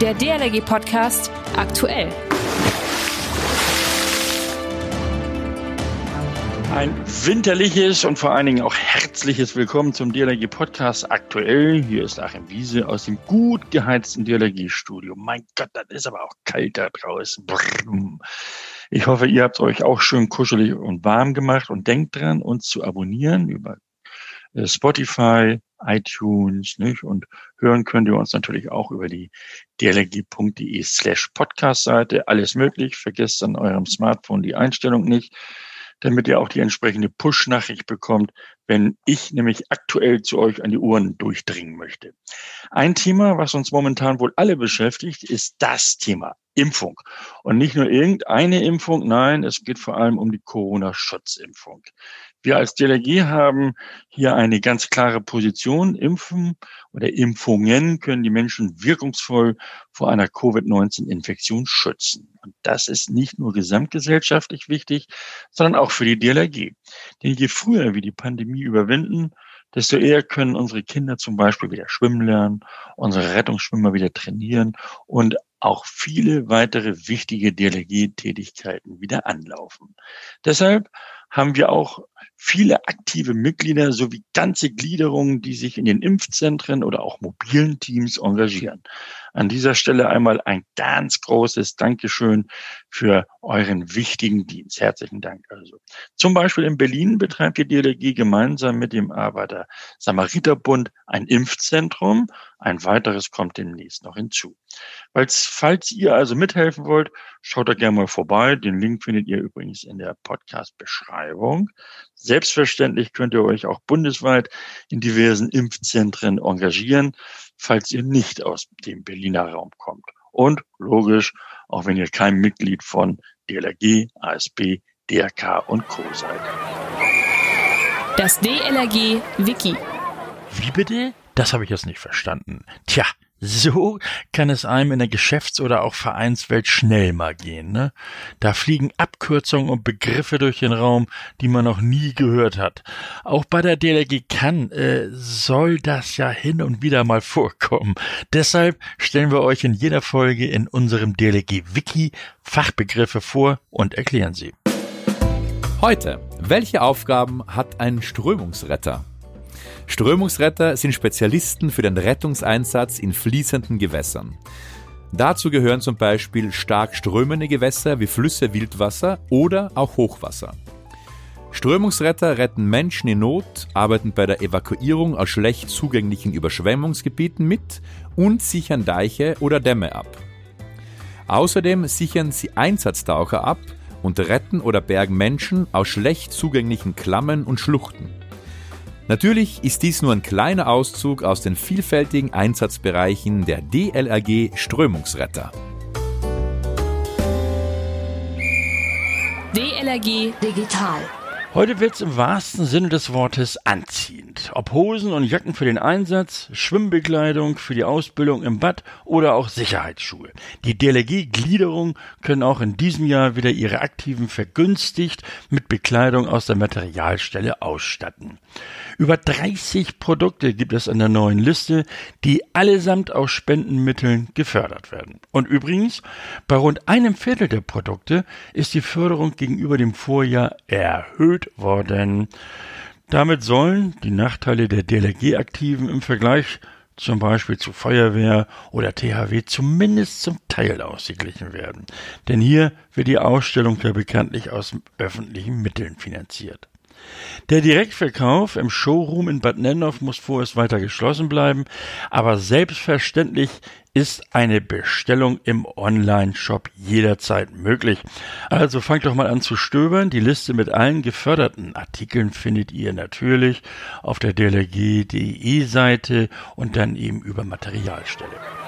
Der DLRG Podcast aktuell. Ein winterliches und vor allen Dingen auch herzliches Willkommen zum DLRG Podcast aktuell. Hier ist Achim Wiese aus dem gut geheizten DLRG Studio. Mein Gott, das ist aber auch kalt da draußen. Ich hoffe, ihr habt euch auch schön kuschelig und warm gemacht und denkt dran, uns zu abonnieren über äh, Spotify, iTunes, nicht? Und hören könnt ihr uns natürlich auch über die dlg.de slash Podcast Seite. Alles möglich. Vergesst an eurem Smartphone die Einstellung nicht damit ihr auch die entsprechende Push-Nachricht bekommt, wenn ich nämlich aktuell zu euch an die Ohren durchdringen möchte. Ein Thema, was uns momentan wohl alle beschäftigt, ist das Thema Impfung. Und nicht nur irgendeine Impfung, nein, es geht vor allem um die Corona-Schutzimpfung. Wir als DLRG haben hier eine ganz klare Position. Impfen oder Impfungen können die Menschen wirkungsvoll vor einer Covid-19-Infektion schützen. Und das ist nicht nur gesamtgesellschaftlich wichtig, sondern auch für die DLRG. Denn je früher wir die Pandemie überwinden, desto eher können unsere Kinder zum Beispiel wieder schwimmen lernen, unsere Rettungsschwimmer wieder trainieren und auch viele weitere wichtige DLRG-Tätigkeiten wieder anlaufen. Deshalb haben wir auch viele aktive Mitglieder sowie ganze Gliederungen, die sich in den Impfzentren oder auch mobilen Teams engagieren. An dieser Stelle einmal ein ganz großes Dankeschön für euren wichtigen Dienst. Herzlichen Dank also. Zum Beispiel in Berlin betreibt die DLG gemeinsam mit dem Arbeiter Samariterbund ein Impfzentrum. Ein weiteres kommt demnächst noch hinzu. Falls, falls ihr also mithelfen wollt, schaut da gerne mal vorbei. Den Link findet ihr übrigens in der Podcast-Beschreibung. Selbstverständlich könnt ihr euch auch bundesweit in diversen Impfzentren engagieren falls ihr nicht aus dem Berliner Raum kommt. Und logisch, auch wenn ihr kein Mitglied von DLRG, ASB, DRK und Co. seid. Das DLRG Wiki. Wie bitte? Das habe ich jetzt nicht verstanden. Tja, so kann es einem in der Geschäfts- oder auch Vereinswelt schnell mal gehen. Ne? Da fliegen Abkürzungen und Begriffe durch den Raum, die man noch nie gehört hat. Auch bei der DLRG kann, äh, soll das ja hin und wieder mal vorkommen. Deshalb stellen wir euch in jeder Folge in unserem DLRG Wiki Fachbegriffe vor und erklären sie. Heute, welche Aufgaben hat ein Strömungsretter? Strömungsretter sind Spezialisten für den Rettungseinsatz in fließenden Gewässern. Dazu gehören zum Beispiel stark strömende Gewässer wie Flüsse, Wildwasser oder auch Hochwasser. Strömungsretter retten Menschen in Not, arbeiten bei der Evakuierung aus schlecht zugänglichen Überschwemmungsgebieten mit und sichern Deiche oder Dämme ab. Außerdem sichern sie Einsatztaucher ab und retten oder bergen Menschen aus schlecht zugänglichen Klammern und Schluchten. Natürlich ist dies nur ein kleiner Auszug aus den vielfältigen Einsatzbereichen der DLRG Strömungsretter. DLRG Digital Heute wird's im wahrsten Sinne des Wortes anziehend. Ob Hosen und Jacken für den Einsatz, Schwimmbekleidung für die Ausbildung im Bad oder auch Sicherheitsschuhe. Die DLRG-Gliederung können auch in diesem Jahr wieder ihre Aktiven vergünstigt mit Bekleidung aus der Materialstelle ausstatten. Über 30 Produkte gibt es an der neuen Liste, die allesamt aus Spendenmitteln gefördert werden. Und übrigens, bei rund einem Viertel der Produkte ist die Förderung gegenüber dem Vorjahr erhöht worden. Damit sollen die Nachteile der DLRG-Aktiven im Vergleich zum Beispiel zu Feuerwehr oder THW zumindest zum Teil ausgeglichen werden. Denn hier wird die Ausstellung ja bekanntlich aus öffentlichen Mitteln finanziert. Der Direktverkauf im Showroom in Bad Nennhoff muss vorerst weiter geschlossen bleiben, aber selbstverständlich ist eine Bestellung im Online-Shop jederzeit möglich. Also fangt doch mal an zu stöbern. Die Liste mit allen geförderten Artikeln findet ihr natürlich auf der DLRG.de Seite und dann eben über Materialstelle.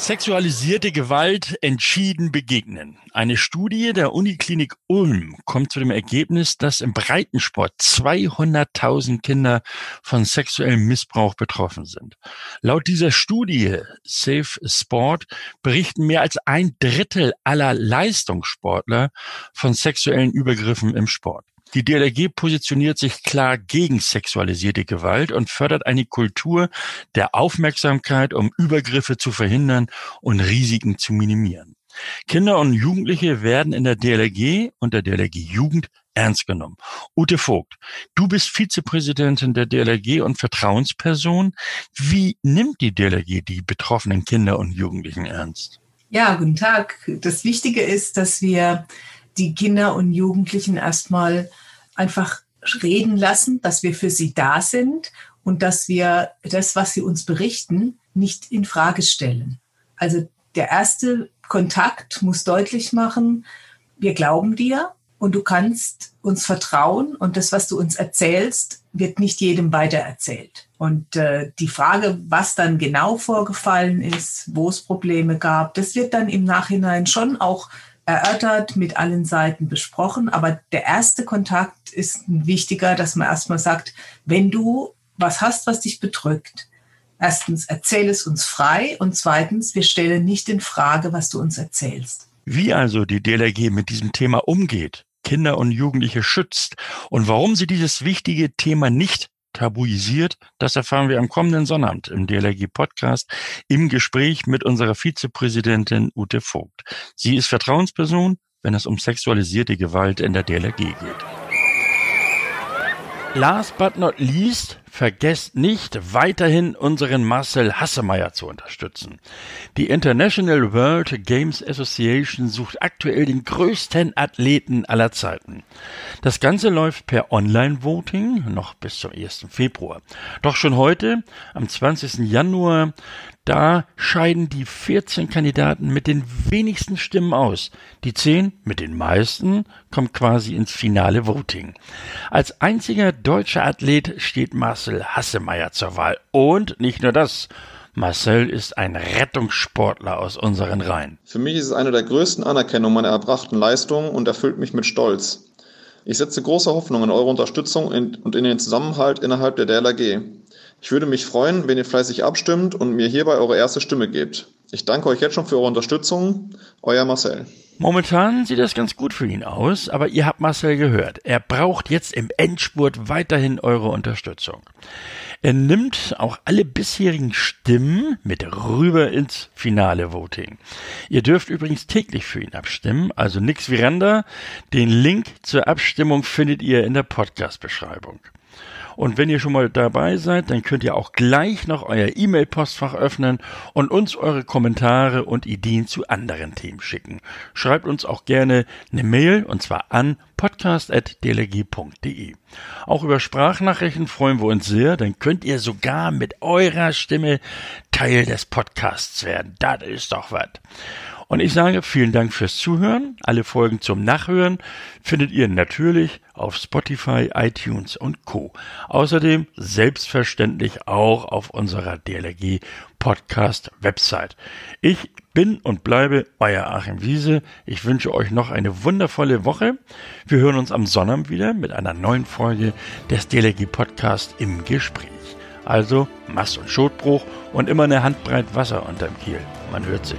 Sexualisierte Gewalt entschieden begegnen. Eine Studie der Uniklinik Ulm kommt zu dem Ergebnis, dass im Breitensport 200.000 Kinder von sexuellem Missbrauch betroffen sind. Laut dieser Studie Safe Sport berichten mehr als ein Drittel aller Leistungssportler von sexuellen Übergriffen im Sport. Die DLRG positioniert sich klar gegen sexualisierte Gewalt und fördert eine Kultur der Aufmerksamkeit, um Übergriffe zu verhindern und Risiken zu minimieren. Kinder und Jugendliche werden in der DLRG und der DLRG Jugend ernst genommen. Ute Vogt, du bist Vizepräsidentin der DLRG und Vertrauensperson. Wie nimmt die DLRG die betroffenen Kinder und Jugendlichen ernst? Ja, guten Tag. Das Wichtige ist, dass wir die Kinder und Jugendlichen erstmal einfach reden lassen, dass wir für sie da sind und dass wir das, was sie uns berichten, nicht in Frage stellen. Also der erste Kontakt muss deutlich machen, wir glauben dir und du kannst uns vertrauen und das, was du uns erzählst, wird nicht jedem weitererzählt. Und äh, die Frage, was dann genau vorgefallen ist, wo es Probleme gab, das wird dann im Nachhinein schon auch erörtert, mit allen Seiten besprochen. Aber der erste Kontakt ist wichtiger, dass man erstmal sagt, wenn du was hast, was dich bedrückt, erstens erzähl es uns frei und zweitens, wir stellen nicht in Frage, was du uns erzählst. Wie also die DLRG mit diesem Thema umgeht, Kinder und Jugendliche schützt und warum sie dieses wichtige Thema nicht tabuisiert, das erfahren wir am kommenden Sonnabend im DLRG Podcast im Gespräch mit unserer Vizepräsidentin Ute Vogt. Sie ist Vertrauensperson, wenn es um sexualisierte Gewalt in der DLRG geht. Last but not least Vergesst nicht, weiterhin unseren Marcel Hassemeyer zu unterstützen. Die International World Games Association sucht aktuell den größten Athleten aller Zeiten. Das Ganze läuft per Online-Voting noch bis zum 1. Februar. Doch schon heute, am 20. Januar, da scheiden die 14 Kandidaten mit den wenigsten Stimmen aus. Die 10 mit den meisten kommen quasi ins finale Voting. Als einziger deutscher Athlet steht Marcel Hassemeyer zur Wahl. Und nicht nur das. Marcel ist ein Rettungssportler aus unseren Reihen. Für mich ist es eine der größten Anerkennungen meiner erbrachten Leistungen und erfüllt mich mit Stolz. Ich setze große Hoffnung in eure Unterstützung und in den Zusammenhalt innerhalb der DLRG. Ich würde mich freuen, wenn ihr fleißig abstimmt und mir hierbei eure erste Stimme gebt. Ich danke euch jetzt schon für eure Unterstützung. Euer Marcel. Momentan sieht das ganz gut für ihn aus, aber ihr habt Marcel gehört. Er braucht jetzt im Endspurt weiterhin eure Unterstützung. Er nimmt auch alle bisherigen Stimmen mit rüber ins finale Voting. Ihr dürft übrigens täglich für ihn abstimmen, also nix wie Randa. Den Link zur Abstimmung findet ihr in der Podcast-Beschreibung. Und wenn ihr schon mal dabei seid, dann könnt ihr auch gleich noch euer E-Mail-Postfach öffnen und uns eure Kommentare und Ideen zu anderen Themen schicken. Schreibt uns auch gerne eine Mail und zwar an podcast.delegie.de. Auch über Sprachnachrichten freuen wir uns sehr, dann könnt ihr sogar mit eurer Stimme Teil des Podcasts werden. Das ist doch was. Und ich sage vielen Dank fürs Zuhören. Alle Folgen zum Nachhören findet ihr natürlich auf Spotify, iTunes und Co. Außerdem selbstverständlich auch auf unserer DLRG Podcast Website. Ich bin und bleibe euer Achim Wiese. Ich wünsche euch noch eine wundervolle Woche. Wir hören uns am Sonnabend wieder mit einer neuen Folge des DLRG Podcast im Gespräch. Also Mast- und Schotbruch und immer eine Handbreit Wasser unterm Kiel. Man hört sich.